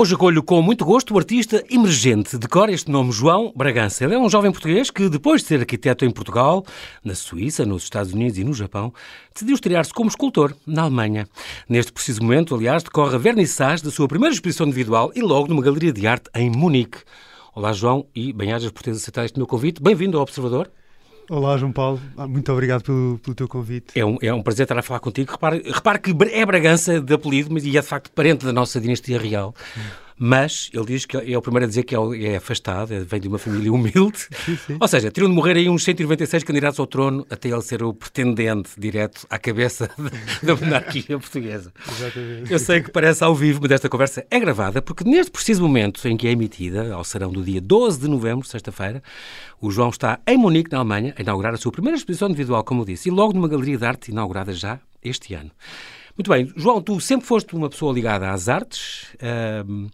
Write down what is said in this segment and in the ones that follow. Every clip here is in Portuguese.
Hoje acolho com muito gosto o artista emergente. Decora este nome João Bragança. Ele é um jovem português que, depois de ser arquiteto em Portugal, na Suíça, nos Estados Unidos e no Japão, decidiu estrear-se como escultor na Alemanha. Neste preciso momento, aliás, decorre a vernissage da sua primeira exposição individual e logo numa galeria de arte em Munique. Olá, João, e bem-ajas por teres aceitado este meu convite. Bem-vindo ao Observador. Olá, João Paulo. Ah, muito obrigado pelo, pelo teu convite. É um, é um prazer estar a falar contigo. Repare, repare que é Bragança de apelido, mas e é de facto parente da nossa dinastia real. Hum mas ele diz que é o primeiro a dizer que é, é afastado, é, vem de uma família humilde. Sim, sim. Ou seja, teriam de morrer aí uns 196 candidatos ao trono até ele ser o pretendente direto à cabeça da monarquia portuguesa. Exatamente. Eu sei que parece ao vivo, mas esta conversa é gravada porque neste preciso momento em que é emitida, ao serão do dia 12 de novembro, sexta-feira, o João está em Munique, na Alemanha, a inaugurar a sua primeira exposição individual, como disse, e logo numa galeria de arte inaugurada já este ano. Muito bem, João, tu sempre foste uma pessoa ligada às artes, uh,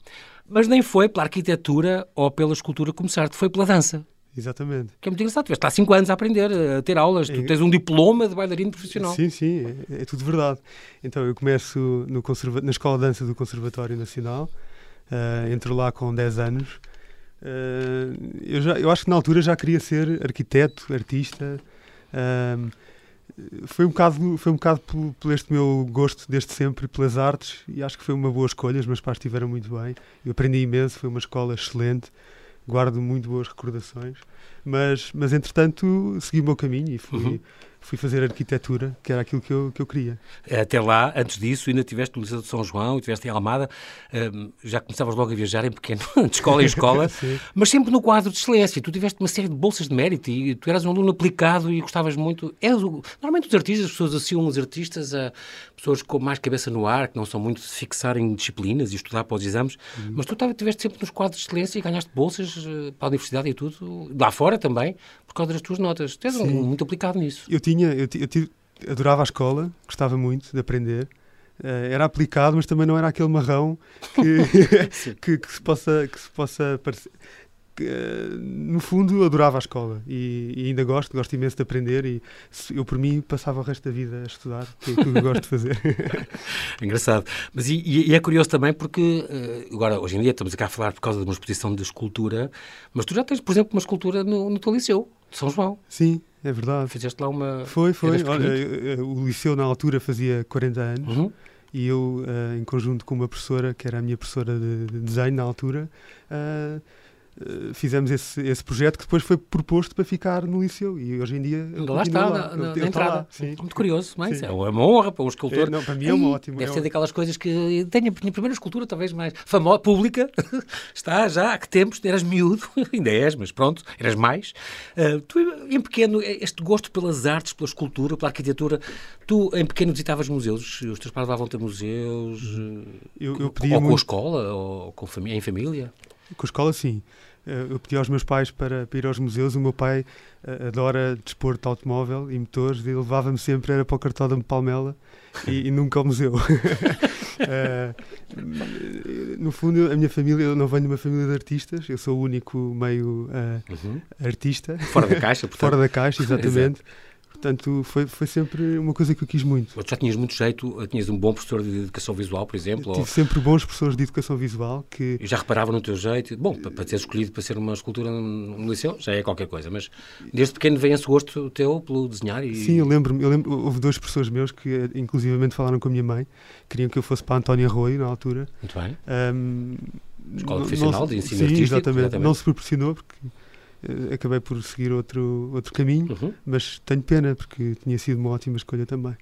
mas nem foi pela arquitetura ou pela escultura começar-te, foi pela dança. Exatamente. Que é muito engraçado. Tu há cinco anos a aprender, a ter aulas. Tu tens um diploma de bailarino profissional. Sim, sim, é, é tudo verdade. Então, eu começo no conserva... na Escola de Dança do Conservatório Nacional. Uh, entro lá com 10 anos. Uh, eu, já, eu acho que na altura já queria ser arquiteto, artista. Uh, foi um bocado, foi um bocado por, por, este meu gosto desde sempre pelas artes e acho que foi uma boa escolha. Os meus pais estiveram muito bem. Eu aprendi imenso, foi uma escola excelente. Guardo muito boas recordações. Mas, mas entretanto, segui o meu caminho e fui, uhum fui fazer arquitetura, que era aquilo que eu, que eu queria. Até lá, antes disso, ainda tiveste no Liceu de São João, estiveste em Almada, hum, já começavas logo a viajar em pequeno, de escola em escola, mas sempre no quadro de excelência. Tu tiveste uma série de bolsas de mérito e tu eras um aluno aplicado e gostavas muito. É, normalmente os artistas, as pessoas associam os artistas a pessoas com mais cabeça no ar, que não são muito de se fixar em disciplinas e estudar para os exames, uhum. mas tu estiveste sempre nos quadros de excelência e ganhaste bolsas uh, para a universidade e tudo, lá fora também, causa das tuas notas. Tu és um, muito aplicado nisso. Eu tinha, eu, eu tive, adorava a escola, gostava muito de aprender. Uh, era aplicado, mas também não era aquele marrão que, que, que, se possa, que se possa parecer no fundo, adorava a escola e, e, ainda gosto, gosto imenso de aprender e eu, por mim, passava o resto da vida a estudar, que é aquilo que gosto de fazer. Engraçado. Mas e, e, é curioso também porque, eh, agora, hoje em dia, estamos aqui a falar por causa de uma exposição de escultura, mas tu já tens, por exemplo, uma escultura no, no teu liceu, São João. Sim, é verdade. Fizeste lá uma... Foi, foi. Olha, o liceu, na altura, fazia 40 anos. Uhum e eu, uh, em conjunto com uma professora, que era a minha professora de, de desenho na altura, uh, eh, fizemos esse, esse projeto que depois foi proposto para ficar no liceu e hoje em dia lá está, lá. na, na, na entrada. Lá, Muito curioso, mas é? é uma honra para um escultor. É, não, para mim é uma ótima. Deve é ser daquelas coisas que tenho a minha primeira escultura, talvez mais famosa, pública. está já há que tempos, eras miúdo, ainda és, mas pronto, eras mais. Uh, tu, em pequeno, este gosto pelas artes, pela escultura, pela arquitetura, tu em pequeno visitavas museus, os teus pais levavam-te a museus, eu, eu ou com a escola, ou com família, em família? Com a escola, sim. Eh, eu pedi aos meus pais para, para ir aos museus. O meu pai uh, adora desporto automóvel e motores e levava-me sempre era para o cartódromo de Palmela e, e nunca ao museu. uh, no fundo, a minha família, eu não venho de uma família de artistas, eu sou o único meio uh, uhum. artista. Fora da caixa, portanto. Fora da caixa, exatamente. Portanto, foi, foi sempre uma coisa que eu quis muito. Tu já tinhas muito jeito, tinhas um bom professor de educação visual, por exemplo? tive ou... sempre bons professores de educação visual que... E já reparava no teu jeito? Bom, para, para ser escolhido para ser uma escultura no liceu, já é qualquer coisa, mas desde pequeno vem esse gosto teu pelo desenhar e... Sim, eu lembro-me, eu lembro, houve dois professores meus que inclusivamente falaram com a minha mãe, queriam que eu fosse para a Antónia Arroio, na altura. Muito bem. Um, Escola Profissional de Ensino sim, Artístico. Exatamente. exatamente. Não se proporcionou porque acabei por seguir outro, outro caminho, uhum. mas tenho pena porque tinha sido uma ótima escolha também.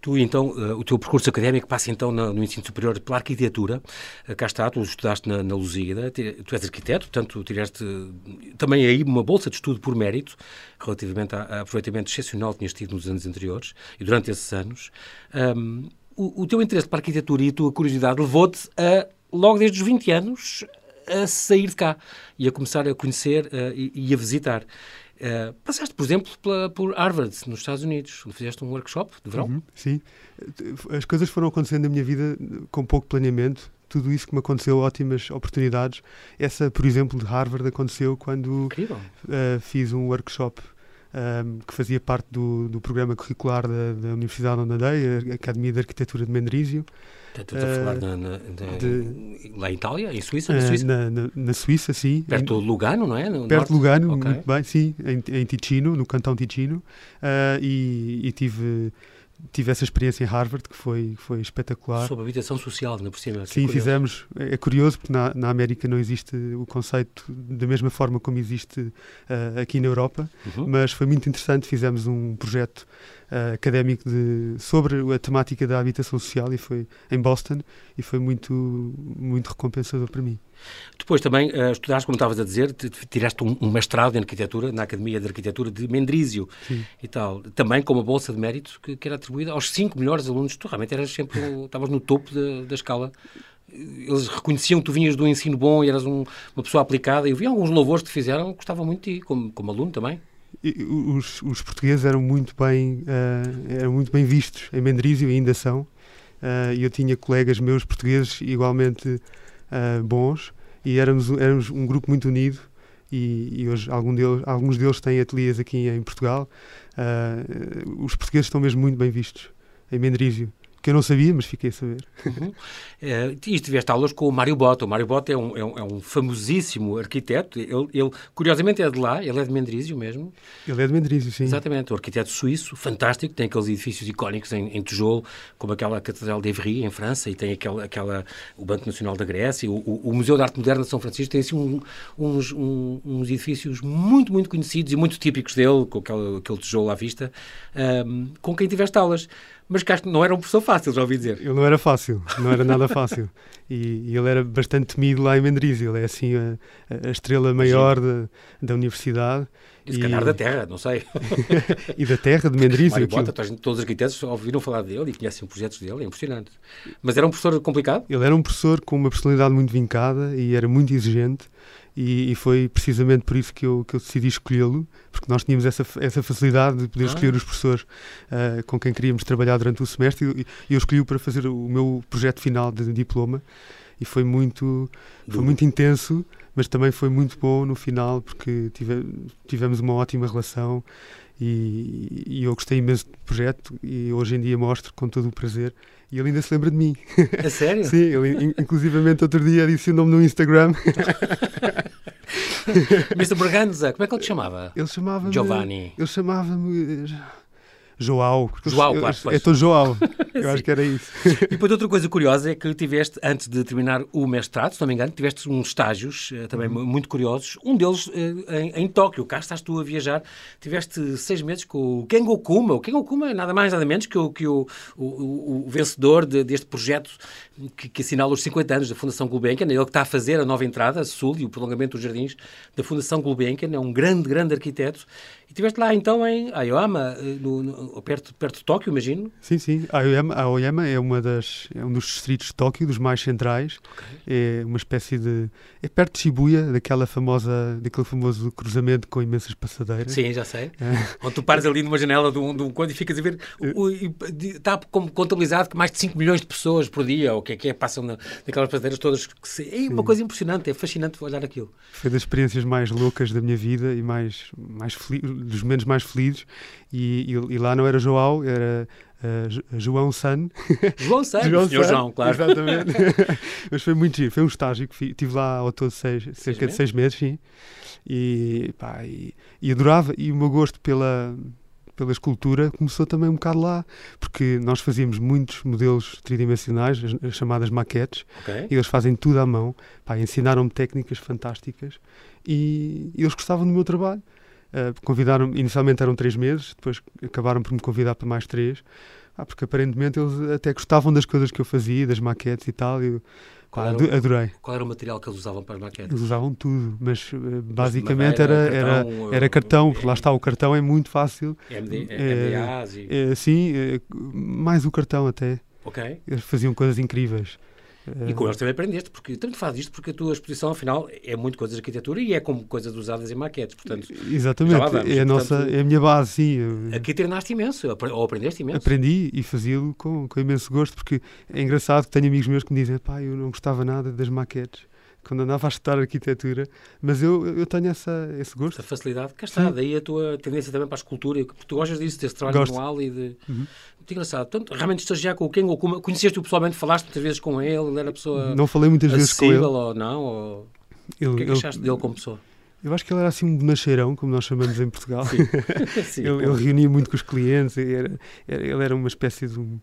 Tu, então, uh, o teu percurso académico passa então no, no ensino superior pela arquitetura. Uh, cá está, tu estudaste na, na Lusíada, tu és arquiteto, portanto, tiraste também aí uma bolsa de estudo por mérito, relativamente a, a aproveitamento excepcional que tinhas tido nos anos anteriores e durante esses anos. Um, o, o teu interesse pela arquitetura e a tua curiosidade levou-te a, logo desde os 20 anos, a sair de cá e a começar a conhecer uh, e, e, a visitar. Uh, passaste, por exemplo, pela, por Harvard, nos Estados Unidos, onde fizeste um workshop de verão. Uhum, sim. As coisas foram acontecendo na minha vida com pouco planeamento. Tudo isso que me aconteceu, ótimas oportunidades. Essa, por exemplo, de Harvard aconteceu quando uh, fiz um workshop um, que fazia parte do, do programa curricular da, da Universidade onde andei, a Academia de Arquitetura de Mendrisio. Estás a falar na, na, de, lá em Itália, em Suíça? Na Suíça, na, na, na Suíça sim. Perto de Lugano, não é? No perto de Lugano, okay. muito bem, sim, em, em Ticino, no cantão Ticino. Uh, e, e tive tive essa experiência em Harvard que foi, foi espetacular. Sobre habitação social, na por cima. Sim, fizemos. É, é curioso porque na, na América não existe o conceito da mesma forma como existe uh, aqui na Europa, uhum. mas foi muito interessante. Fizemos um projeto uh, académico de, sobre a temática da habitação social e foi em Boston e foi muito, muito recompensador para mim. Depois também uh, estudaste, como estavas a dizer, tiraste um, um, mestrado em arquitetura na Academia de Arquitetura de Mendrisio Sim. e tal. Também com uma bolsa de mérito que, que era atribuída aos cinco melhores alunos. Tu realmente eras sempre, estavas no topo da, da escala eles reconheciam que tu vinhas do ensino bom e eras um, uma pessoa aplicada. Eu vi alguns louvores que te fizeram, gostavam muito de ti, como, como aluno também. Os, os, portugueses eram muito bem uh, eram muito bem vistos em Mendrisio e ainda são. Uh, eu tinha colegas meus portugueses igualmente uh, bons e éramos, éramos um grupo muito unido e, e hoje algum deles, alguns deles têm ateliês aqui em Portugal. Os portugueses estão mesmo muito bem vistos em Mendrisio que eu não sabia, mas fiquei a saber. Uhum. É, e tiveste aulas com o Mário Bota. O Mário Bota é um, é um, é um famosíssimo arquiteto. Ele, ele, curiosamente, é de lá. Ele é de Mendrisio mesmo. Ele é de Mendrisio, sim. Exatamente. Um arquiteto suíço, fantástico. Tem aqueles edifícios icónicos em, em tijolo, como aquela Catedral de Évry, em França, e tem aquela, aquela, o Banco Nacional da Grécia. O, o, o Museu de Arte Moderna de São Francisco tem assim, um, uns, uns edifícios muito, muito conhecidos e muito típicos dele, com aquele, aquele tijolo à vista, um, com quem tiveste aulas mas que não era um professor fácil, já ouvi dizer. Ele não era fácil, não era nada fácil. E, e, ele era bastante temido lá em Mendrisio, ele é assim a, a estrela maior da, da universidade. E se calhar da Terra, não sei. e da Terra, de. Mário Bota, todos os arquitetos ouviram falar dele e conhecem projetos dele, é impressionante. Mas era um professor complicado? Ele era um professor com uma personalidade muito vincada e era muito exigente e, e, foi precisamente por isso que eu, que eu decidi escolhê-lo, porque nós tínhamos essa, essa facilidade de poder ah. escolher os professores uh, com quem queríamos trabalhar durante o semestre. E, eu escolhi-o para fazer o meu projeto final de diploma. E foi muito, foi muito intenso, mas também foi muito bom no final porque tive, tivemos uma ótima relação. E, e, eu gostei imenso do projeto e hoje em dia mostro com todo o prazer e ele ainda se lembra de mim. É sério? Sim, ele inclusivamente outro dia adicionou-me no Instagram. Mr. Braganza, como é que ele te chamava? Ele chamava-me... Giovanni. Ele chamava-me... João. João, claro. É todo João. Eu acho que era isso. E depois outra coisa curiosa é que tiveste, antes de terminar o mestrado, se não me engano, tiveste uns estágios uh, também uhum. muito curiosos. Um deles uh, em, em, Tóquio. Cá estás tu a viajar. Tiveste seis meses com o Kengo Kuma. O Kengo Kuma é nada mais nada menos que o, que o, o, o vencedor de, deste projeto que, que, assinala os 50 anos da Fundação Gulbenkian. Ele que está a fazer a nova entrada, sul e o prolongamento dos jardins da Fundação Gulbenkian. É um grande, grande arquiteto. E estiveste lá então em Aoyama, eh, no, no, perto, perto de Tóquio, imagino? Sim, sim. Aoyama, Aoyama é, uma das, é um dos distritos de Tóquio, dos mais centrais. Okay. É uma espécie de... É perto de Shibuya, daquela famosa, daquele famoso cruzamento com imensas passadeiras. Sim, já sei. É. Onde tu paras ali numa janela de um, de um quando e ficas a ver... O, está como contabilizado que mais de 5 milhões de pessoas por dia, ou o que é que é, passam na, naquelas passadeiras todas. Se, é uma coisa impressionante, é fascinante olhar aquilo. Foi das experiências mais loucas da minha vida e mais, mais dos momentos mais felizes. E, e, e lá não era João, era uh, João San. João San, João, San, João, claro. Exatamente. Mas foi muito giro. Foi um estágio que estive lá ao todo seis, seis cerca meses? de seis meses, sim. E, pá, e, e adorava. E o meu gosto pela pela escultura começou também um bocado lá, porque nós fazíamos muitos modelos tridimensionais, as, as chamadas maquetes, okay. e eles fazem tudo à mão. Ensinaram-me técnicas fantásticas e, e, eles gostavam do meu trabalho. Uh, convidaram inicialmente eram três meses, depois acabaram por me convidar para mais três, ah, porque aparentemente eles até gostavam das coisas que eu fazia, das maquetes e tal. E, qual era, o, adorei. Qual era o material que eles usavam para as maquetes? Eles usavam tudo, mas eh, basicamente era, era, cartão, era, era cartão, porque lá está, o cartão é muito fácil. MD, é, MDAs e... é, Sim, é, mais o cartão até. Ok. Eles faziam coisas incríveis. E com eles também aprendeste, porque também fazes isto porque a tua exposição, afinal, é muito coisas de arquitetura e é como coisas usadas em maquetes, portanto... Exatamente, vamos, é, a nossa, é a minha base, sim. Aqui treinaste imenso, ou aprendeste imenso. Aprendi e fazia-lo com, com imenso gosto, porque é engraçado que tenho amigos meus que me dizem, pá, eu não gostava nada das maquetes, quando andava a estudar arquitetura, mas eu, eu tenho essa, esse gosto. Essa facilidade, cá está, daí a tua tendência também para a escultura, porque tu gostas disso, desse trabalho Gosto. manual e de... Uhum. Muito engraçado. Portanto, realmente estagiar com o Ken, ou conheceste-o pessoalmente, falaste muitas vezes com ele, ele era pessoa Não falei muitas vezes com ele. ou não, ou... Ele, o que é que ele... achaste dele como pessoa? Eu acho que ele era assim um bonacheirão, como nós chamamos em Portugal. Sim. Sim, ele, ele, reunia muito com os clientes, era, era, ele era uma espécie de um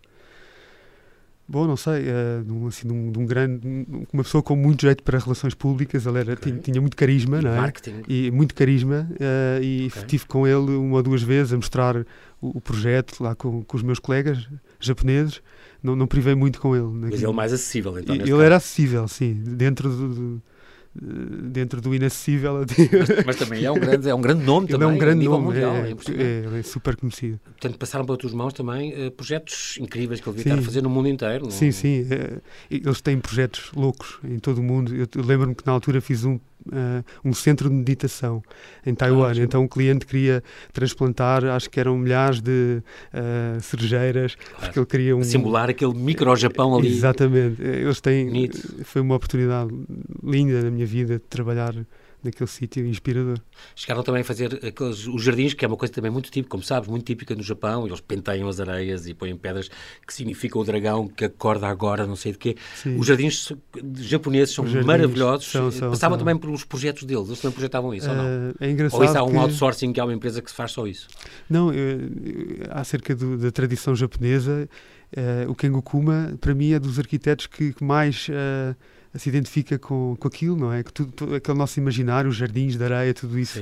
Bom, não sei, uh, assim, de, um, de um grande, uma pessoa com muito jeito para relações públicas, ele era, okay. tinha, tinha, muito carisma, e não é? Marketing. E muito carisma, uh, e okay. estive com ele uma ou duas vezes a mostrar o, o projeto lá com, com, os meus colegas japoneses, não, não privei muito com ele. Mas ele mais acessível, então, Ele caso. era acessível, sim, dentro do, dentro do inacessível. Mas, mas, também é um grande, é um grande nome Ele também, é um grande nome, mundial, é, é, é, super conhecido. Portanto, passaram pelas tuas mãos também uh, projetos incríveis que ele devia estar a fazer no mundo inteiro. Não? Sim, sim. É, eles têm projetos loucos em todo o mundo. Eu, eu lembro-me que na altura fiz um uh, um centro de meditação em Taiwan. Ah, então o cliente queria transplantar, acho que eram milhares de uh, cerejeiras, claro. porque ele queria um... Simular aquele micro-Japão ali. Exatamente. Eles têm... Foi uma oportunidade linda na minha vida de trabalhar naquele sítio inspirador. Chegaram também a fazer aqueles, os jardins, que é uma coisa também muito típica, como sabes, muito típica no Japão, eles penteiam as areias e põem pedras que significam o dragão que acorda agora, não sei de quê. Sim. Os jardins japoneses são jardins maravilhosos. São, são, Passavam são. também pelos projetos deles, eles também projetavam isso, uh, ou não? Eh, é engraçado. Ou isso há um que... outsourcing que há uma empresa que faz só isso? Não, eu, eu, acerca do, da tradição japonesa, uh, o Kengokuma, para mim, é dos arquitetos que, que mais. Uh, se identifica com, com aquilo, não é? Que tudo, tudo, aquele nosso imaginário, os jardins de areia, tudo isso,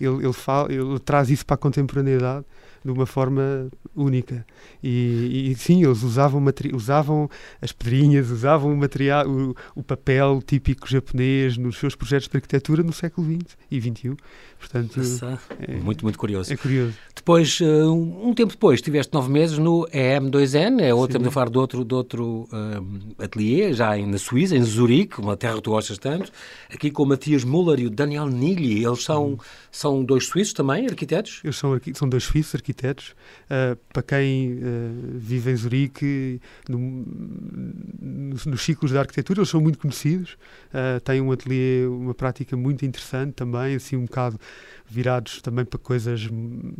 ele, ele, fala, ele traz isso para a contemporaneidade de uma forma única. E, e sim, eles usavam, usavam as pedrinhas, usavam o material, o, o, papel típico japonês nos seus projetos de arquitetura no século XX e XXI. Portanto, é, muito, muito curioso. É curioso. Depois, uh, um tempo depois, tiveste nove meses no EM2N, é outro, estamos a falar de outro, de outro uh, ateliê, já na Suíça, em Zurique, uma terra que tu gostas tanto, aqui com o Matias Muller e o Daniel Nigli. Eles são, hum. São dois suíços também, arquitetos? Eles são, são dois suíços arquitetos. Uh, para quem vive em Zurique, no, nos, nos ciclos da arquitetura, eles são muito conhecidos. têm um ateliê, uma prática muito interessante também, assim um bocado virados também para coisas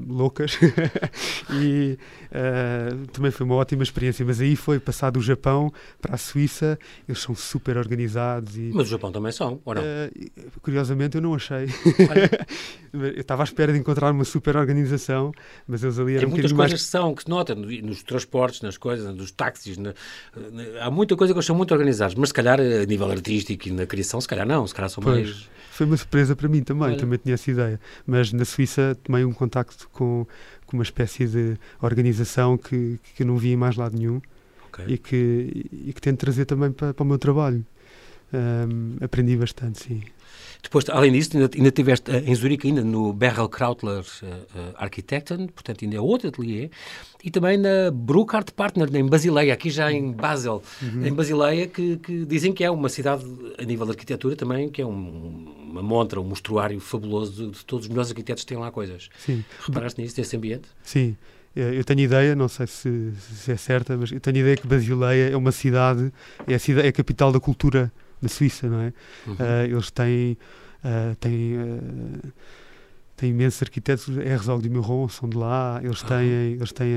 loucas e uh, também foi uma ótima experiência, mas aí foi passar do Japão para a Suíça, eles são super organizados e, Mas o Japão também são, ou não? Uh, curiosamente eu não achei eu estava à espera de encontrar uma super organização, mas eles ali eram Tem muitas coisas mais... que são, que se nota nos transportes, nas coisas, nos táxis na, na, há muita coisa que eles são muito organizados, mas se calhar a nível artístico e na criação, se calhar não, se calhar são pois. mais foi uma surpresa para mim também, Olha. também tinha essa ideia. Mas na Suíça tomei um contacto com, com uma espécie de organização que, que eu não vi em mais lado nenhum okay. e, que, e que tento trazer também para, para o meu trabalho. Um, aprendi bastante, sim. Depois, além disso, ainda, ainda tiveste uh, em Zurique, ainda no Berrel Krautler uh, uh, Architecten, portanto, ainda é outro ateliê, e também na Bruckart Partner, em Basileia, aqui já em Basel, uhum. em Basileia, que, que, dizem que é uma cidade, a nível de arquitetura também, que é um, uma montra, um mostruário fabuloso de, de, todos os melhores arquitetos que têm lá coisas. Sim. Reparaste nisso, nesse ambiente? Sim. Eu tenho ideia, não sei se, se, é certa, mas eu tenho ideia que Basileia é uma cidade, é a, cidade, é a capital da cultura da Suíça, não é? Uhum. Uh, eles têm, uh, têm, uh, têm imensos arquitetos, Herzog de Meuron são de lá, eles têm, uhum. eles têm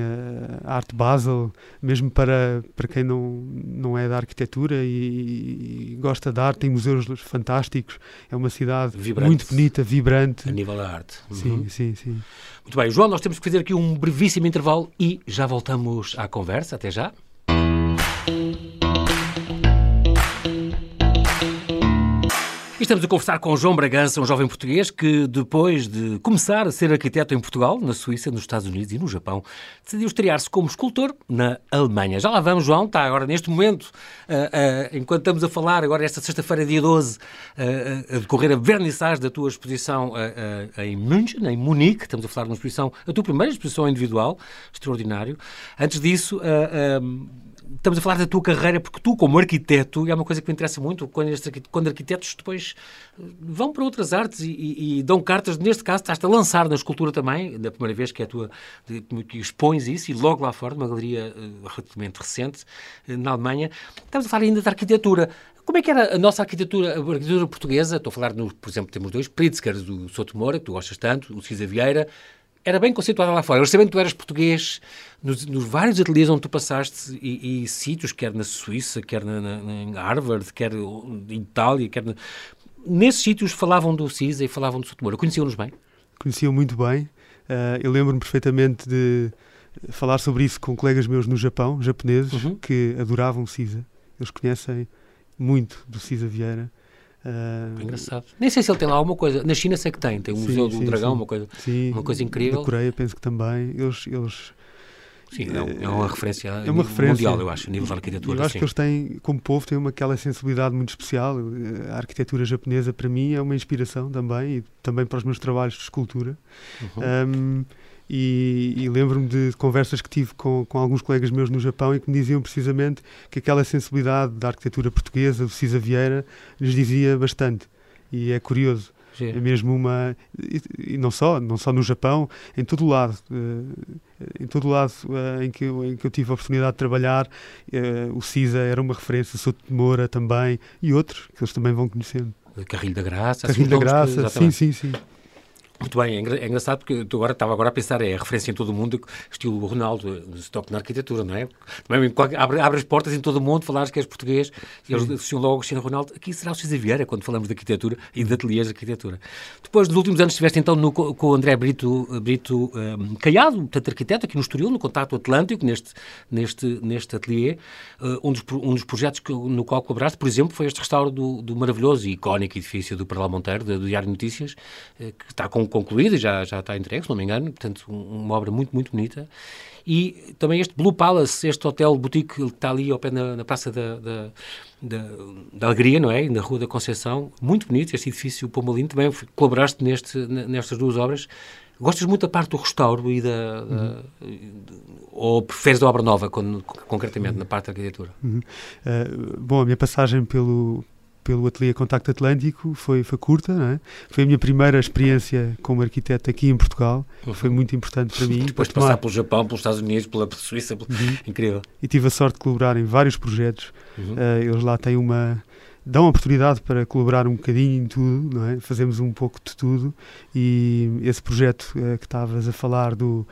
a, Arte Basel, mesmo para, para quem não, não é da arquitetura e, e gosta de arte, tem museus fantásticos, é uma cidade vibrante. muito bonita, vibrante. A nível da arte. Uhum. Sim, sim, sim. Muito bem, João, nós temos que fazer aqui um brevíssimo intervalo e já voltamos à conversa. Até já. Estamos a conversar com João Bragança, um jovem português que, depois de começar a ser arquiteto em Portugal, na Suíça, nos Estados Unidos e no Japão, decidiu estrear-se como escultor na Alemanha. Já lá vamos, João, está agora neste momento, uh, uh, enquanto estamos a falar, agora esta sexta-feira, dia 12, uh, a decorrer a vernissage da tua exposição em München, em Munique. Estamos a falar de uma exposição, a tua primeira exposição individual, extraordinário. Antes disso, estamos a falar da tua carreira, porque tu, como arquiteto, é uma coisa que me interessa muito, quando, estes, quando arquitetos depois eh, vão para outras artes e, e, e, dão cartas, neste caso estás a lançar na escultura também, da primeira vez que é a tua, que expões isso, e logo lá fora, numa galeria uh, relativamente recente, uh, na Alemanha, estamos a falar ainda da arquitetura. Como é que era a nossa arquitetura, a arquitetura portuguesa? Estou a falar, no, por exemplo, temos dois, Pritzker do Souto Moura, que tu gostas tanto, o Cisa Vieira, era bem conceituada lá fora. Eu sabendo que tu eras português, nos, nos, vários ateliês onde tu passaste e, e sítios, quer na Suíça, quer na, na, em Harvard, quer em Itália, quer na... nesses sítios falavam do CISA e falavam do Sotomora. Conheciam-nos bem? Conheciam muito bem. Uh, eu lembro-me perfeitamente de falar sobre isso com colegas meus no Japão, japoneses, uhum. que adoravam o CISA. Eles conhecem muito do CISA Vieira. Uh, engraçado. Nem sei se ele tem lá alguma coisa. Na China sei que tem, tem um sim, museu do sim, dragão, sim. uma coisa, uma coisa incrível. Na Coreia penso que também. Eles, eles Sim, é, é uma referência é uma referência, mundial, eu acho, a nível da arquitetura. Eu acho sim. que eles têm, como povo, têm uma, aquela sensibilidade muito especial. A arquitetura japonesa, para mim, é uma inspiração também, e também para os meus trabalhos de escultura. Uhum. Um, e, e lembro-me de conversas que tive com, com alguns colegas meus no Japão e que me diziam precisamente que aquela sensibilidade da arquitetura portuguesa, do Cisa Vieira, lhes dizia bastante. E é curioso. É mesmo uma e, e, não só não só no Japão em todo o lado uh, em todo o lado uh, em que eu, em que eu tive a oportunidade de trabalhar uh, o CISA era uma referência Souto de Moura também e outros que eles também vão conhecendo Carrilho da Graça Carrilho da Graça sim sim sim muito bem, é, é engraçado porque agora, estava agora a pensar, é a referência em todo o mundo, estilo Ronaldo, se toque na arquitetura, não é? Também, abre, abre, as portas em todo o mundo, falares que és português, e eles associam logo Cristiano Ronaldo. Aqui será o César Vieira, quando falamos de arquitetura e de ateliês de arquitetura. Depois, nos últimos anos, estiveste então no, com o André Brito, Brito um, Caiado, portanto, arquiteto, aqui no Estoril, no Contato Atlântico, neste, neste, neste ateliê. Uh, um, dos, um dos projetos que, no qual colaboraste, por exemplo, foi este restauro do, do maravilhoso e icónico edifício do Parlau Monteiro, do, Diário de Notícias, uh, que está concluído e já já está entregue, se não me engano, portanto, uma obra muito, muito bonita. E também este Blue Palace, este hotel boutique que está ali ao pé na, na Praça da, da, da, da, Alegria, não é? Na Rua da Conceição, muito bonito este edifício Pombalino, também colaboraste neste, nestas duas obras. Gostas muito da parte do restauro e da, uhum. ou preferes da obra nova, quando, concretamente, uhum. na parte da arquitetura? Uhum. Uh, bom, a minha passagem pelo, pelo Ateliê Contacto Atlântico foi, foi curta, não é? Foi a minha primeira experiência como arquiteto aqui em Portugal, uhum. foi muito importante para mim. Depois de passar pelo Japão, pelos Estados Unidos, pela Suíça, uhum. incrível. E tive a sorte de colaborar em vários projetos. Uhum. Uh, eles lá têm uma dão oportunidade para colaborar um bocadinho em tudo, não é? Fazemos um pouco de tudo e esse projeto uh, que estavas a falar do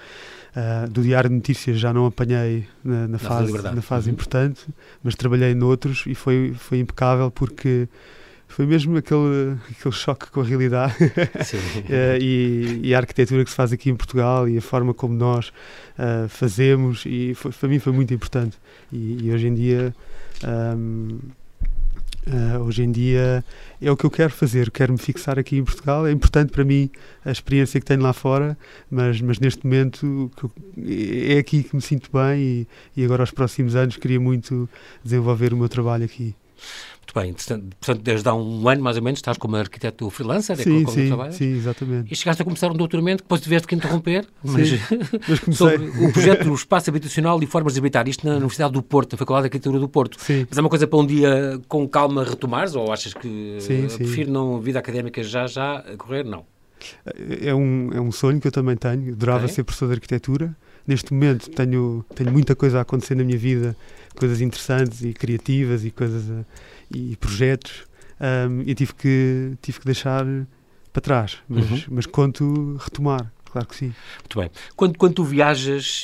Uh, do Diário de Notícias já não apanhei na, na fase, na fase uhum. importante, mas trabalhei noutros e foi, foi impecável porque foi mesmo aquele, aquele choque com a realidade. Uh, e, e, a arquitetura que se faz aqui em Portugal e a forma como nós uh, fazemos e foi, para mim foi muito importante. E, e hoje em dia um, Uh, hoje em dia é o que eu quero fazer, quero me fixar aqui em Portugal. É importante para mim a experiência que tenho lá fora, mas, mas neste momento é aqui que me sinto bem e, e agora, aos próximos anos, queria muito desenvolver o meu trabalho aqui. Muito bem, portanto, desde há um ano mais ou menos estás como arquiteto freelancer, sim, é como, sim, sim, exatamente. E chegaste a começar um doutoramento, depois tiveste que interromper, mas, mas sobre o projeto do espaço habitacional e formas de habitar, isto na Universidade do Porto, na Faculdade de Arquitetura do Porto. Sim. Mas é uma coisa para um dia com calma retomares, ou achas que sim, uh, prefiro não vida académica já, já a correr? Não. É um, é um sonho que eu também tenho, adorava okay. ser professor de arquitetura. Neste momento tenho, tenho muita coisa a acontecer na minha vida, coisas interessantes e criativas e coisas... A, e projetos um, e tive que, tive que deixar para trás, mas, uhum. mas conto retomar. Claro que sim. Muito bem. Quando, quando tu viajas,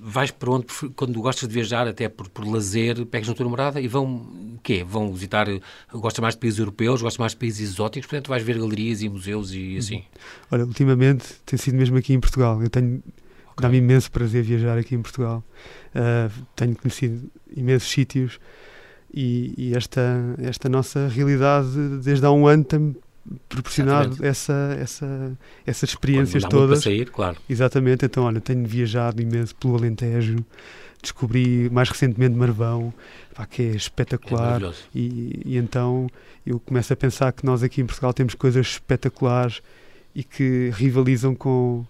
vais para onde? Quando gostas de viajar, até por, por lazer, pegas na tua namorada e vão, quê? Vão visitar, gostas mais de países europeus, gostas mais de países exóticos, portanto vais ver galerias e museus e uhum. assim? Olha, ultimamente tem sido mesmo aqui em Portugal. Eu tenho, okay. dá-me imenso prazer viajar aqui em Portugal. Uh, tenho conhecido imensos sítios e, e, esta, esta nossa realidade desde há um ano tem proporcionado essa, essa, essas experiências todas. Para sair, claro. Exatamente, então olha, tenho viajado imenso pelo Alentejo, descobri mais recentemente Marvão, pá, que é espetacular. É e, e então eu começo a pensar que nós aqui em Portugal temos coisas espetaculares e que rivalizam com,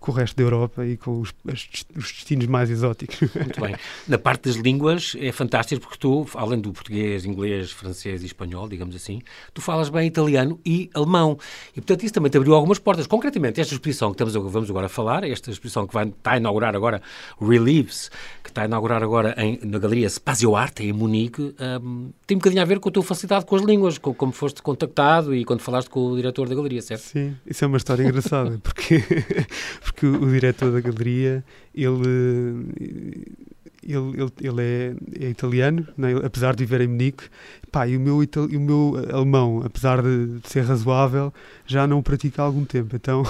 com o resto da Europa e com os, os destinos mais exóticos. Muito bem. Na parte das línguas é fantástico porque tu, além do português, inglês, francês e espanhol, digamos assim, tu falas bem italiano e alemão. E, portanto, isso também te abriu algumas portas. Concretamente, esta exposição que estamos, vamos agora falar, esta exposição que vai, está a inaugurar agora, Reliefs, que está a inaugurar agora em, na Galeria Spazio Arte, em Munique, um, tem um bocadinho a ver com a tua facilidade com as línguas, com, como foste contactado e quando falaste com o diretor da galeria, certo? Sim, isso é uma história engraçada, porque, porque o diretor da galeria, ele ele, ele, ele é, é italiano, né? apesar de viver em Munique, pá, e o meu, e o meu alemão, apesar de, ser razoável, já não o pratica há algum tempo. Então,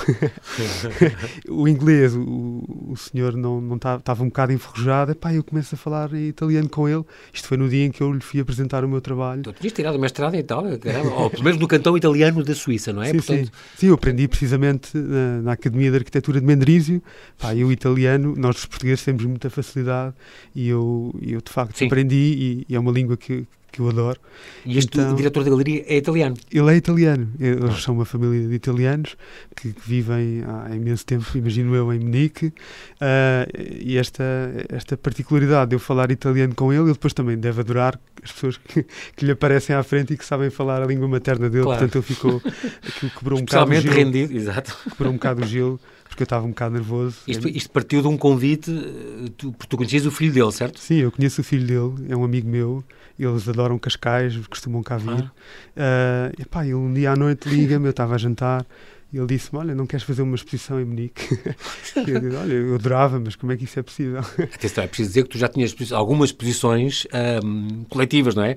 o inglês, o, o senhor não estava não um bocado enferrujado, pá, eu começo a falar em italiano com ele. Isto foi no dia em que eu lhe fui apresentar o meu trabalho. Tu tinhas tirado o mestrado em Itália, caramba, ou pelo menos no cantão italiano da Suíça, não é? Sim, Portanto... sim. sim eu aprendi precisamente na, na Academia de Arquitetura de Mendrisio, pá, e o italiano, nós os portugueses temos muita facilidade e eu, eu de facto Sim. aprendi e, e, é uma língua que, que eu adoro. E este então, diretor da galeria é italiano? Ele é italiano. Eles ah. são uma família de italianos que, que, vivem há imenso tempo, imagino eu, em Munique. Uh, e esta, esta particularidade de eu falar italiano com ele, ele depois também deve adorar as pessoas que, que lhe aparecem à frente e que sabem falar a língua materna dele. Claro. Portanto, ele ficou. quebrou um bocado o gelo. rendido, exato. Quebrou um bocado o gelo porque eu estava um bocado nervoso. Isto, isto, partiu de um convite, eh, tu, tu conhecias o filho dele, certo? Sim, eu conheço o filho dele, é um amigo meu, eles adoram Cascais, costumam cá vir. Ah. Uh, epá, ele um dia à noite liga-me, eu estava a jantar, e ele disse-me: Olha, não queres fazer uma exposição em Munique? e eu disse: Olha, eu adorava, mas como é que isso é possível? Atenção, é preciso dizer que tu já tinhas algumas exposições um, coletivas, não é?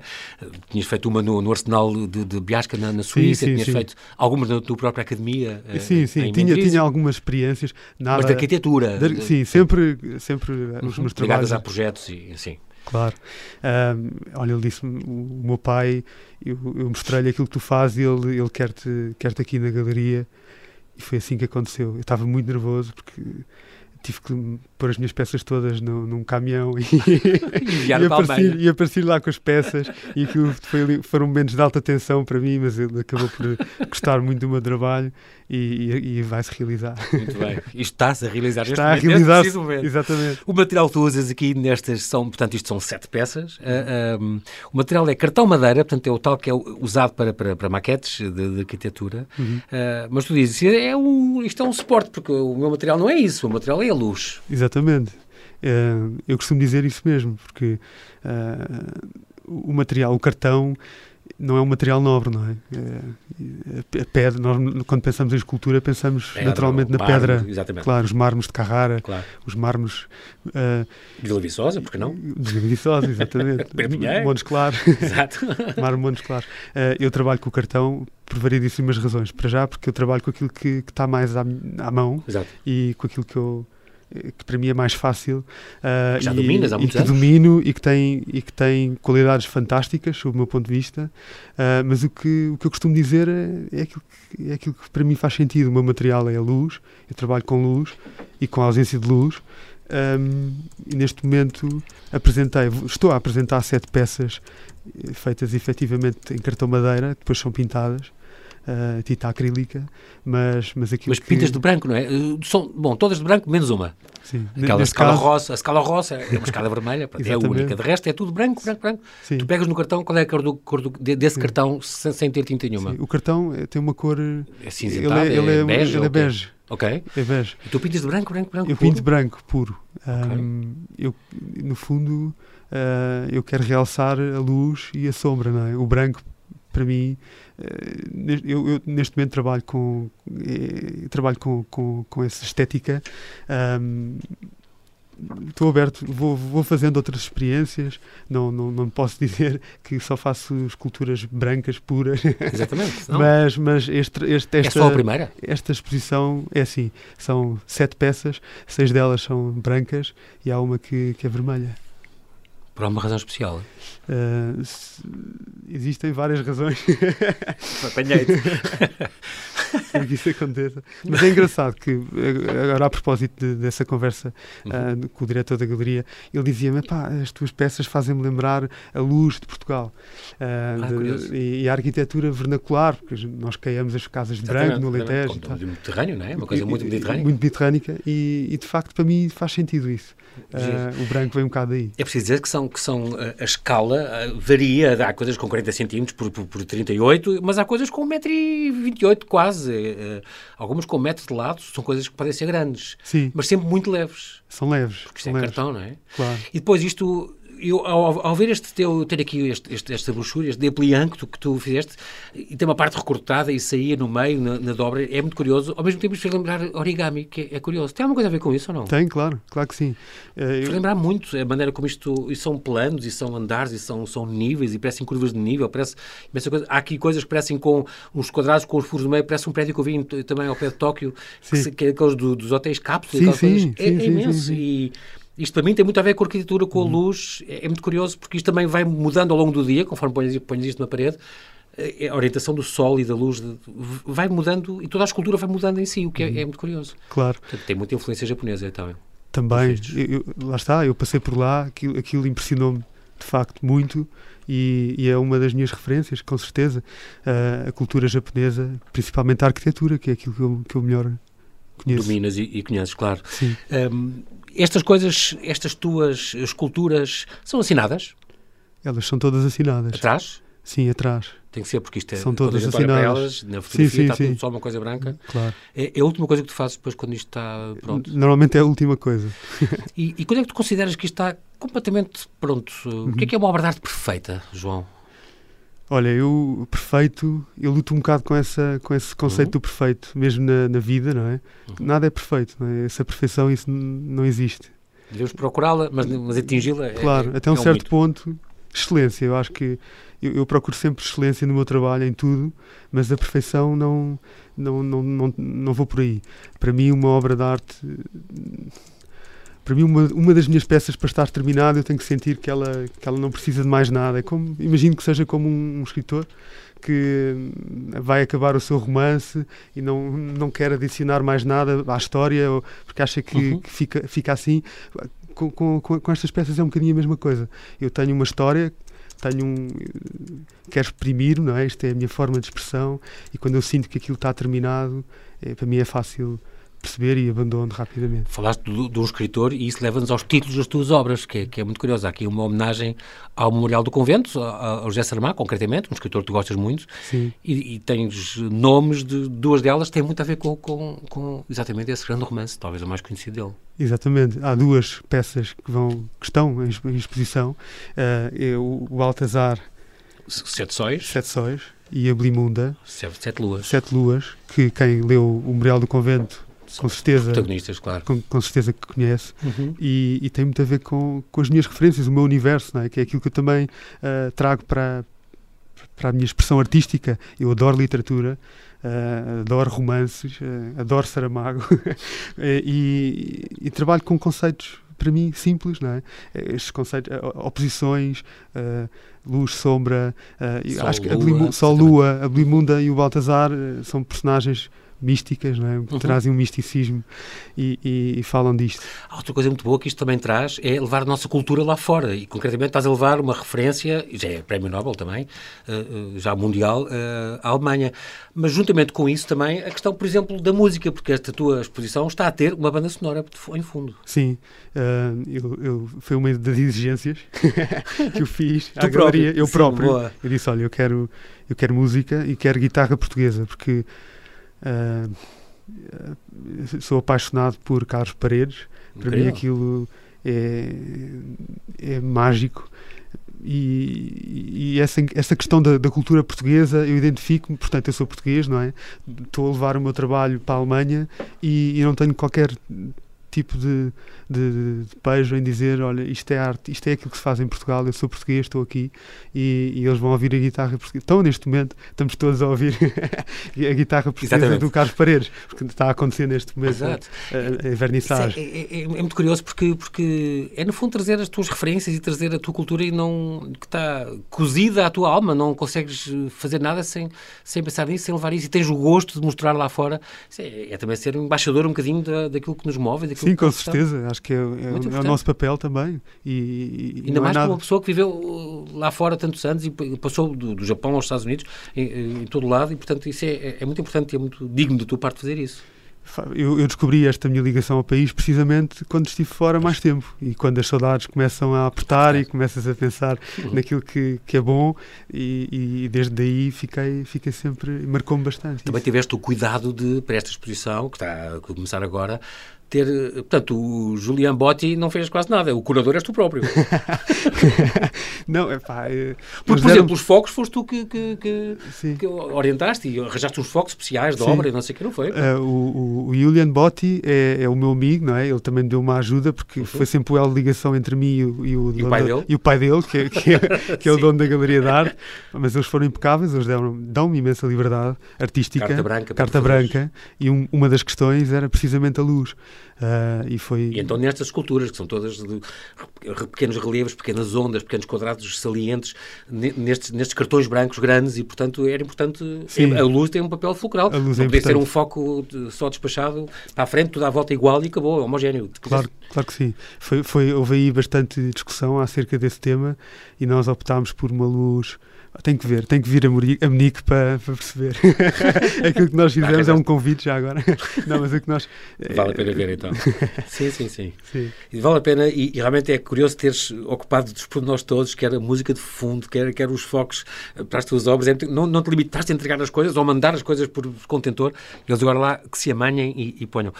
Tinhas feito uma no, no Arsenal de, de Biasca, na, na Suíça, sim, sim, tinhas sim. feito algumas na tua própria academia. Eh, sim, sim, tinha, tinha algumas experiências. Nada, mas de arquitetura. De, sim, sempre, sempre uhum, os meus trabalhos. Ligadas a projetos e assim. Claro. Um, olha, ele disse-me, o, meu pai, eu, eu mostrei-lhe aquilo que tu fazes e ele, ele quer-te quer -te aqui na galeria e foi assim que aconteceu. Eu estava muito nervoso porque tive que pôr as minhas peças todas no, num caminhão e, e, apareci, e apareci lá com as peças e aquilo foi, foram momentos de alta tensão para mim, mas ele acabou por gostar muito do meu trabalho e, e, vai-se realizar. Muito bem. Isto está-se a realizar Está a realizar exatamente. O material que tu usas aqui nestas são, portanto, isto são sete peças. Uh, ah, um, o material é cartão madeira, portanto, é o tal que é usado para, para, para maquetes de, de arquitetura. Uhum. Uh, mas tu dizes, é um, isto é um suporte, porque o meu material não é isso, o material é a luz. Exatamente. Uh, eu costumo dizer isso mesmo, porque o material, o cartão não é um material nobre, não é? é a pedra, nós quando pensamos em escultura pensamos pedra, naturalmente na mármore, pedra. Exatamente. Claro, os mármores de Carrara, claro. os mármores... Uh, de Vila Viçosa, porque não? De Vila Viçosa, exatamente. Montes Claros. Exato. Mármore Montes Claros. Uh, eu trabalho com o cartão por variedíssimas razões. Para já, porque eu trabalho com aquilo que, que está mais à, à mão Exato. e com aquilo que eu que para mim é mais fácil uh, já e, dominas há muitos e que anos. domino e que tem e que tem qualidades fantásticas sob o meu ponto de vista. Uh, mas o que o que eu costumo dizer é, é, aquilo que, é aquilo que para mim faz sentido. O meu material é a luz eu trabalho com luz e com a ausência de luz. Um, e neste momento apresentei estou a apresentar sete peças eh, feitas efetivamente em cartão madeira depois são pintadas uh, tinta acrílica, mas, mas aquilo Mas pintas de branco, não é? Eh, são, bom, todas de branco, menos uma. Sim. Aquela escala caso... rosa, a escala rosa é uma escala vermelha, é a única. De resto é tudo branco, branco, branco. Sim. Tu pegas no cartão, qual é a cor, do, cor do, desse Sim. cartão sem, sem, ter tinta nenhuma? Sim. O cartão tem uma cor... É cinzentado, ele é, ele é, é bege? Ele é bege. Ok. É bege. E tu pintas de branco, branco, branco Eu puro? pinto branco, puro. Okay. Um, eu, no fundo, uh, eu quero realçar a luz e a sombra, não é? O branco, para mim, eh, eu, eu, neste momento trabalho com eh, trabalho com, com, com essa estética um, estou aberto, vou, vou fazendo outras experiências, não, não, não posso dizer que só faço esculturas brancas puras. Exatamente. mas mas este, este, esta, é só a primeira? Esta exposição é assim, são sete peças, seis delas são brancas e há uma que, que é vermelha. Por alguma razão especial? Uh, existem várias razões. Apanhei-te. para que isso aconteça. Mas é engraçado que, agora a propósito de, dessa conversa uh, com o diretor da galeria, ele dizia-me: as tuas peças fazem-me lembrar a luz de Portugal uh, ah, de, e, e, a arquitetura vernacular, porque nós caiamos as casas de branco no Alentejo. Do Mediterrâneo, não é? Uma coisa muito mediterrânea. Muito mediterrânica e, e, de facto, para mim faz sentido isso. Uh, o branco vem um bocado daí. É preciso dizer que, são, que são, a escala varia, há coisas com 40 centímetros por, por, por 38, mas há coisas com 1,28m quase. Uh, algumas com metro de lado, são coisas que podem ser grandes, Sim. mas sempre muito leves. São leves. Porque isto é leves. cartão, não é? Claro. E depois isto eu, ao, ao, ver este teu, ter aqui este, este, esta brochura, este dépliant que tu, que tu fizeste, e tem uma parte recortada e saía no meio, na, na dobra, é muito curioso. Ao mesmo tempo, fez lembrar origami, que é, é, curioso. Tem alguma coisa a ver com isso ou não? Tem, claro, claro que sim. Uh, fez eu... lembrar muito a maneira como isto. E são planos, e são andares, e são, são níveis, e parecem curvas de nível. Parece, coisa. Há aqui coisas que parecem com uns quadrados com os furos no meio, parece um prédio que eu vi também ao pé de Tóquio, que, que, é aqueles do, dos hotéis cápsulas. Sim, sim, é, sim, é, imenso. Sim, e, isto para mim tem muito a ver com a arquitetura, com a luz. É, é muito curioso porque isto também vai mudando ao longo do dia, conforme pões, pões isto na parede. Eh, A orientação do sol e da luz de, vai mudando e toda a escultura vai mudando em si, o que é, é muito curioso. Claro. Portanto, tem muita influência japonesa também. Também. Eu, lá está, eu passei por lá, aquilo, aquilo impressionou-me de facto muito e, e, é uma das minhas referências, com certeza. Uh, a cultura japonesa, principalmente a arquitetura, que é aquilo que eu, que eu melhor conheço. Dominas e, e conheces, claro. Sim. Um, estas coisas, estas tuas esculturas, são assinadas? Elas são todas assinadas. Atrás? Sim, atrás. Tem que ser, porque isto é. São todas assinadas. Elas, na fotografia sim, sim, está sim. tudo só uma coisa branca. Claro. É, é, a última coisa que tu fazes depois quando isto está pronto? Normalmente é a última coisa. e, e quando é que tu consideras que isto está completamente pronto? Uhum. O que é que é uma obra de arte perfeita, João? Olha, eu, perfeito, eu luto um bocado com, essa, com esse conceito uhum. do perfeito, mesmo na, na vida, não é? Uhum. Nada é perfeito, não é? Essa perfeição, isso não existe. Devemos procurá-la, mas, mas atingi-la Claro, é, até um é certo ponto, excelência. Eu acho que eu, eu, procuro sempre excelência no meu trabalho, em tudo, mas a perfeição não, não, não, não, não vou por aí. Para mim, uma obra de arte. Para mim, uma, uma das minhas peças para estar terminada, eu tenho que sentir que ela, que ela não precisa de mais nada. É como, imagino que seja como um, um escritor que vai acabar o seu romance e não, não quer adicionar mais nada à história porque acha que, Uhum. que fica, fica assim. Com, com, com, com estas peças é um bocadinho a mesma coisa. Eu tenho uma história, tenho um. quero exprimir, não é? Esta é a minha forma de expressão e quando eu sinto que aquilo está terminado, é, para mim é fácil perceber e abandono rapidamente. Falaste de, um escritor e isso leva-nos aos títulos das tuas obras, que é, que é muito curioso. Há aqui uma homenagem ao Memorial do Convento, ao José Saramago, concretamente, um escritor que tu gostas muito, Sim. e, e tens nomes de duas delas que têm muito a ver com, com, com, exatamente esse grande romance, talvez o mais conhecido dele. Exatamente. Há duas peças que, vão, que estão em, exposição. Uh, é o, o Baltazar Sete Sóis, Sete Sóis e a Blimunda Sete Luas. Sete Luas, que quem leu o Memorial do Convento com certeza, protagonistas, claro. com, com, certeza que conhece Uhum. e, e, tem muito a ver com, com as minhas referências, o meu universo, não é? que é aquilo que eu também uh, trago para, para a minha expressão artística. Eu adoro literatura, uh, adoro romances, uh, adoro Saramago e, e, trabalho com conceitos para mim simples, não é? Estes conceitos, oposições, luz, sombra, Sol, acho que a lua, a Blimunda e o Baltazar são personagens místicas, não é? Uhum. trazem um misticismo e, e, e, falam disto. Outra coisa muito boa que isto também traz é levar a nossa cultura lá fora e concretamente estás a levar uma referência, já é Prémio Nobel também, uh, já mundial, uh, à Alemanha. Mas juntamente com isso também a questão, por exemplo, da música, porque esta tua exposição está a ter uma banda sonora em fundo. Sim, eu, eu, foi uma das exigências que eu fiz à galeria, próprio? eu Sim, próprio. boa. Eu disse, olha, eu quero, eu quero música e quero guitarra portuguesa, porque Uh, sou apaixonado por Carlos Paredes. Para Incrível. mim aquilo é, é mágico. E, e essa, essa questão da, da cultura portuguesa, eu identifico-me, portanto, eu sou português, não é? Estou a levar o meu trabalho para a Alemanha e, e não tenho qualquer tipo de, de, de pejo em dizer, olha, isto é arte, isto é aquilo que se faz em Portugal, eu sou português, estou aqui e, e eles vão ouvir a guitarra portuguesa. Então, neste momento, estamos todos a ouvir a guitarra portuguesa Exatamente. do Carlos Paredes, porque está a acontecer neste momento Exato. a, a vernissagem. É, é, é, é, muito curioso porque, porque é, no fundo, trazer as tuas referências e trazer a tua cultura e não que está cozida à tua alma, não consegues fazer nada sem, sem pensar nisso, sem levar isso e tens o gosto de mostrar lá fora. É, é, também ser um embaixador um bocadinho da, daquilo que nos move. Sim, com certeza. Acho que é, é, é, o nosso papel também. E, e Ainda mais para uma pessoa que viveu uh, lá fora tantos anos e passou do, do Japão aos Estados Unidos, em, em todo lado, e portanto isso é, é muito importante e é muito digno da tua parte fazer isso. Eu, eu, descobri esta minha ligação ao país precisamente quando estive fora mais tempo e quando as saudades começam a apertar e começas a pensar uhum. naquilo que, que é bom e, e, desde daí fiquei, fiquei sempre, marcou-me bastante. Também isso. tiveste o cuidado de, para esta exposição, que está a começar agora, ter. Portanto, o Julian Botti não fez quase nada, o curador és tu próprio. não, é pá. Porque, por exemplo, os focos foste tu que, que, que, que, orientaste e arranjaste uns focos especiais Sim. obra e não sei o que não foi. Uh, o, o, Julian Botti é, é, o meu amigo, não é? Ele também me deu uma ajuda porque uhum. foi sempre o elo de ligação entre mim e o, e o, e o pai da, dele, e o pai dele que, é, que, é, que é o dono da Galeria de Arte. Mas eles foram impecáveis, eles dão-me dão imensa liberdade artística. Carta branca. Carta branca. E um, uma das questões era precisamente a luz. Uh, e, foi... e então nestas esculturas, que são todas de pequenos relevos, pequenas ondas, pequenos quadrados salientes, nestes, nestes cartões brancos grandes, e portanto era importante. Sim. A luz tem um papel fulcral. A luz Não é podia ser um foco só despachado para a frente, tudo à volta igual e acabou, homogéneo. Claro, claro que sim. Foi, foi, houve aí bastante discussão acerca desse tema e nós optámos por uma luz tem que ver, tem que vir a, Monique para, para perceber. Aquilo que nós fizemos é um convite já agora. Não, mas o que nós. Vale a pena ver então. sim, sim, sim, sim. E vale a pena, e, e, realmente é curioso teres ocupado por nós todos, quer a música de fundo, quer, quer os focos para as tuas obras. É, não, não te limitaste a entregar as coisas ou mandar as coisas por contentor, eles agora lá que se amanhem e, e ponham.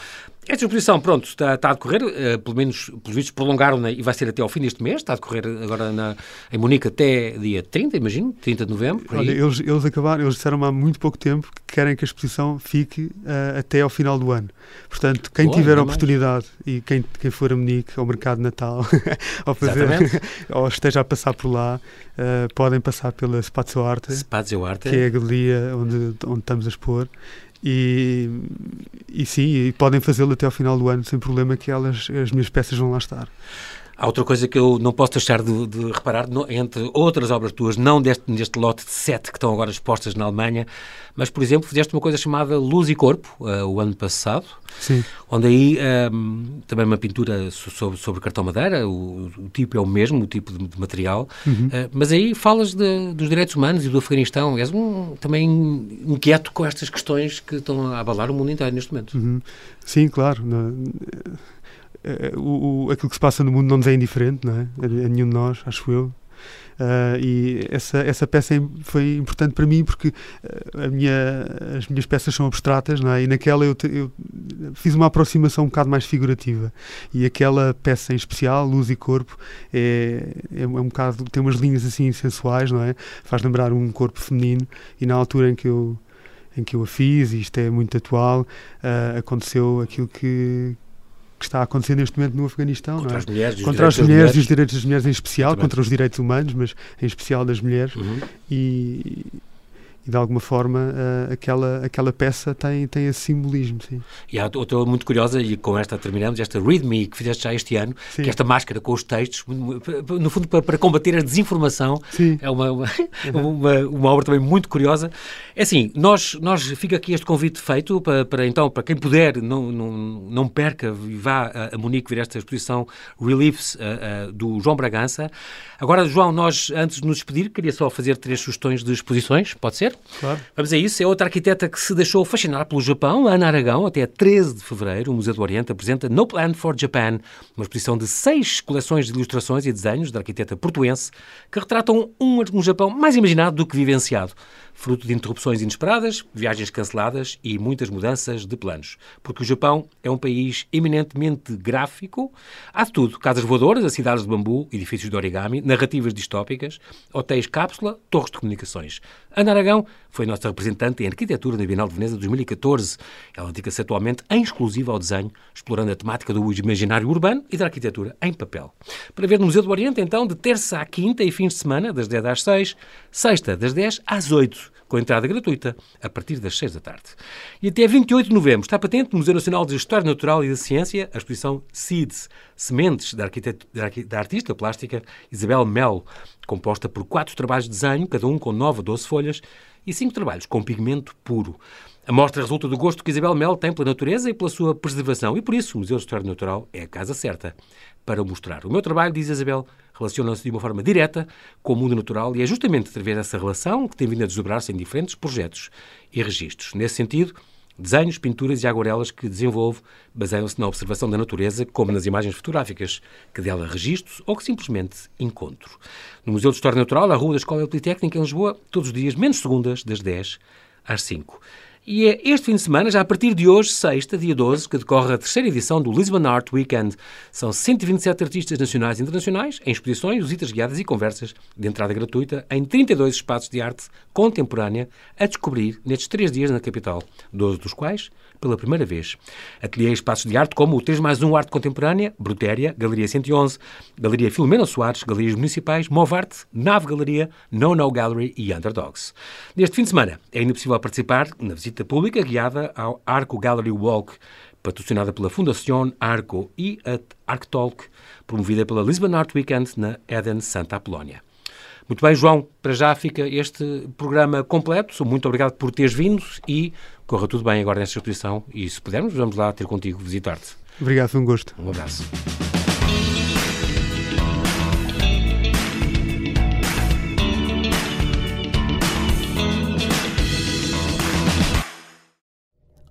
Esta exposição, pronto, está, está a decorrer, uh, pelo menos, pelos vistos, prolongaram e vai ser até ao fim deste mês, está a decorrer agora na, em Munique até dia 30, imagino, 30 de novembro. Olha, eles, eles acabaram, eles disseram há muito pouco tempo que querem que a exposição fique uh, até ao final do ano. Portanto, quem Boa, tiver a oportunidade mais. e quem, quem for a Munique, ao mercado Natal, ou, fazer, ou esteja a passar por lá, uh, podem passar pela Spazio Arte, Spazio Arte, que é a galeria onde, onde estamos a expor e, e sim, e podem fazê-lo até ao final do ano sem problema que elas, as minhas peças vão lá estar. Há outra coisa que eu não posso deixar de, de reparar, no, entre outras obras tuas, não deste, deste lote de sete que estão agora expostas na Alemanha, mas, por exemplo, fizeste uma coisa chamada Luz e Corpo, uh, o ano passado, Sim. onde aí um, ehm, também uma pintura sobre, sobre cartão madeira, o, o, tipo é o mesmo, o tipo de, de material, uhum. uh, mas aí falas de, dos direitos humanos e do Afeganistão, és um, também inquieto com estas questões que estão a abalar o mundo inteiro neste momento. Uhum. Sim, claro. O, o, aquilo que se passa no mundo não nos é indiferente, não é? A, nenhum de nós, acho eu. Uh, e essa, essa peça foi importante para mim porque a minha, as minhas peças são abstratas não é? e naquela eu, te, eu, fiz uma aproximação um bocado mais figurativa e aquela peça em especial, Luz e Corpo, é, é, é um bocado, tem umas linhas assim sensuais, não é? Faz lembrar um corpo feminino e na altura em que eu em que eu a fiz, e isto é muito atual, uh, aconteceu aquilo que, que está a acontecer neste momento no Afeganistão. Contra é? as mulheres, contra as mulheres e os direitos das mulheres em especial, contra os direitos humanos, mas em especial das mulheres. Uhum. E, e de alguma forma uh, aquela, aquela peça tem, tem esse simbolismo. Sim. E há outra muito curiosa, e com esta terminamos, esta Read Me que fizeste já este ano, sim. que é esta máscara com os textos, no fundo para, para combater a desinformação, sim. é uma, uma, uhum. uma, uma, obra também muito curiosa. É assim, nós, nós fica aqui este convite feito para, para então, para quem puder, não, não, não perca e vá a, a Munique ver esta exposição Reliefs uh, uh, do João Bragança. Agora, João, nós antes de nos despedir, queria só fazer três sugestões de exposições, pode ser? Claro. Vamos a isso. É outra arquiteta que se deixou fascinar pelo Japão, Ana Aragão, até 13 de fevereiro. O Museu do Oriente apresenta No Plan for Japan, uma exposição de seis coleções de ilustrações e desenhos da arquiteta portuense que retratam um, um Japão mais imaginado do que vivenciado fruto de interrupções inesperadas, viagens canceladas e muitas mudanças de planos. Porque o Japão é um país eminentemente gráfico. Há de tudo: casas voadoras, cidades de bambu, edifícios de origami, narrativas distópicas, hotéis cápsula, torres de comunicações. Ana Aragão foi nossa representante em arquitetura na Bienal de Veneza 2014. Ela dedica-se atualmente em exclusivo ao desenho, explorando a temática do imaginário urbano e da arquitetura em papel. Para ver no Museu do Oriente, então, de terça à quinta e fins de semana, das 10 às 6, sexta, das 10 às 8 com entrada gratuita a partir das 6 da tarde. E até 28 de novembro está patente no Museu Nacional de História Natural e da Ciência a exposição Seeds, Sementes, da, da artista plástica Isabel Melo, composta por quatro trabalhos de desenho, cada um com 9 a 12 folhas, e cinco trabalhos com pigmento puro. A mostra resulta do gosto que Isabel Mel tem pela natureza e pela sua preservação, e por isso o Museu de História Natural é a casa certa para o mostrar. O meu trabalho, diz Isabel, relaciona-se de uma forma direta com o mundo natural e é justamente através dessa relação que tem vindo a desdobrar-se em diferentes projetos e registros. Nesse sentido, desenhos, pinturas e aguarelas que desenvolvo baseiam-se na observação da natureza, como nas imagens fotográficas que dela registro ou que simplesmente encontro. No Museu de História Natural, à Rua da Escola Politécnica, em Lisboa, todos os dias, menos segundas, das 10 às 5. E é este fim de semana, já a partir de hoje, sexta, dia 12, que decorre a terceira edição do Lisbon Art Weekend. São 127 artistas nacionais e internacionais em exposições, visitas guiadas e conversas de entrada gratuita em 32 espaços de arte contemporânea a descobrir nestes três dias na capital, 12 dos quais pela primeira vez. Ateliê espaços de arte como o 3 mais 1 Arte Contemporânea, Brutéria, Galeria 111, Galeria Filomena Soares, Galerias Municipais, Movarte, Nave Galeria, No No Gallery e Underdogs. Neste fim de semana é ainda possível participar na visita pública guiada ao Arco Gallery Walk, patrocinada pela Fundação Arco e a Arc Talk, promovida pela Lisbon Art Weekend na Eden Santa Apolónia. Muito bem, João, para já fica este programa completo. Muito obrigado por teres vindo e corra tudo bem agora nesta exposição. E se pudermos, vamos lá ter contigo, visitar-te. Obrigado, foi um gosto. Um abraço.